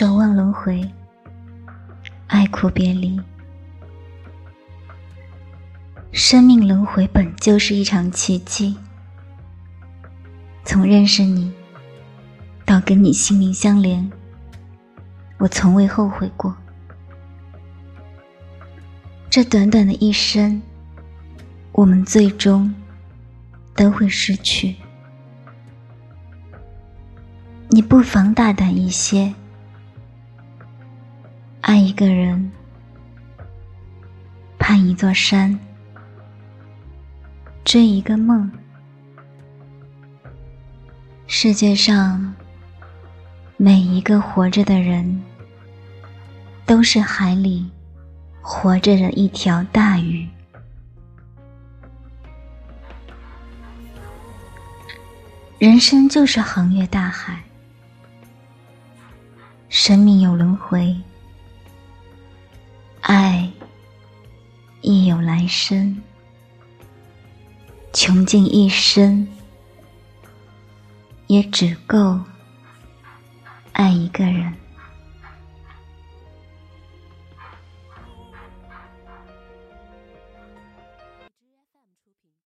守望轮回，爱苦别离。生命轮回本就是一场奇迹。从认识你到跟你心灵相连，我从未后悔过。这短短的一生，我们最终都会失去。你不妨大胆一些。一个人，攀一座山，追一个梦。世界上每一个活着的人，都是海里活着的一条大鱼。人生就是横越大海，生命有轮回。亦有来生，穷尽一生，也只够爱一个人。